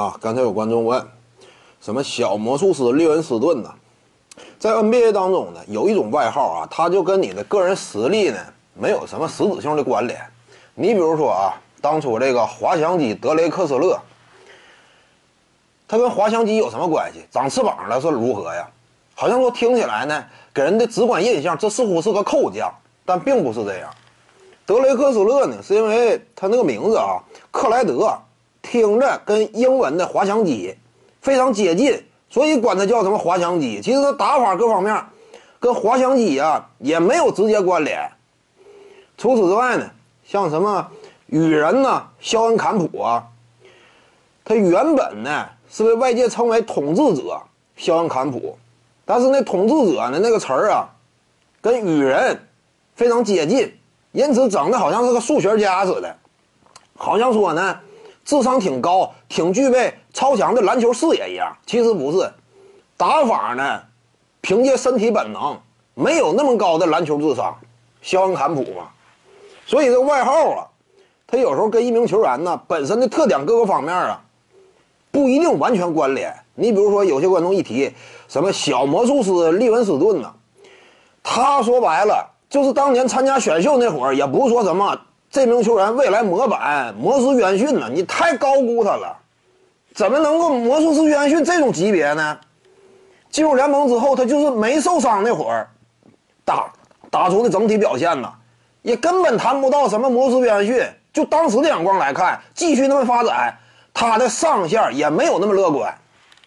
啊，刚才有观众问，什么小魔术师利文斯顿呢？在 NBA 当中呢，有一种外号啊，它就跟你的个人实力呢没有什么实质性的关联。你比如说啊，当初这个滑翔机德雷克斯勒，他跟滑翔机有什么关系？长翅膀了是如何呀？好像说听起来呢，给人的直观印象，这似乎是个扣将，但并不是这样。德雷克斯勒呢，是因为他那个名字啊，克莱德。听着跟英文的滑翔机非常接近，所以管它叫什么滑翔机。其实它打法各方面跟滑翔机啊也没有直接关联。除此之外呢，像什么雨人呐、肖恩坎普啊，他原本呢是被外界称为统治者肖恩坎普，但是那统治者呢那个词儿啊，跟雨人非常接近，因此整的好像是个数学家似的，好像说呢。智商挺高，挺具备超强的篮球视野一样，其实不是，打法呢，凭借身体本能，没有那么高的篮球智商，肖恩坎普嘛，所以这外号啊，他有时候跟一名球员呢本身的特点各个方面啊，不一定完全关联。你比如说，有些观众一提什么小魔术师利文斯顿呢，他说白了就是当年参加选秀那会儿，也不是说什么。这名球员未来模板魔术师约翰逊呢？你太高估他了，怎么能够魔术师约翰逊这种级别呢？进入联盟之后，他就是没受伤那会儿，打打出的整体表现呢，也根本谈不到什么魔术师约翰逊。就当时的眼光来看，继续那么发展，他的上限也没有那么乐观。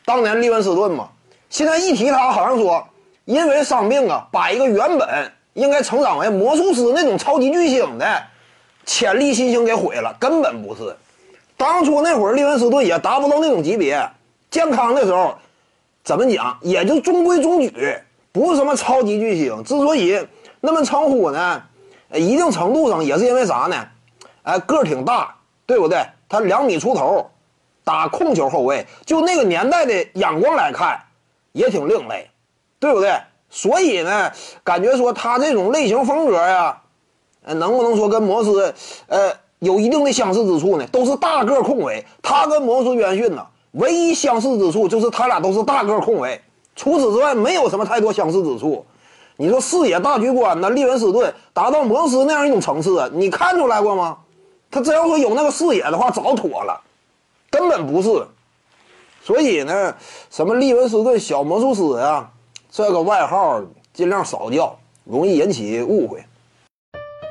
当年利文斯顿嘛，现在一提他，好像说因为伤病啊，把一个原本应该成长为魔术师那种超级巨星的。潜力新星给毁了，根本不是。当初那会儿，利文斯顿也达不到那种级别。健康的时候，怎么讲，也就中规中矩，不是什么超级巨星。之所以那么称呼呢，一定程度上也是因为啥呢？哎，个儿挺大，对不对？他两米出头，打控球后卫，就那个年代的眼光来看，也挺另类，对不对？所以呢，感觉说他这种类型风格呀。呃，能不能说跟魔斯，呃，有一定的相似之处呢？都是大个控卫，他跟魔术约翰逊呢，唯一相似之处就是他俩都是大个控卫，除此之外没有什么太多相似之处。你说视野大局观呢？利文斯顿达到魔斯那样一种层次，你看出来过吗？他真要说有那个视野的话，早妥了，根本不是。所以呢，什么利文斯顿小魔术师啊，这个外号尽量少叫，容易引起误会。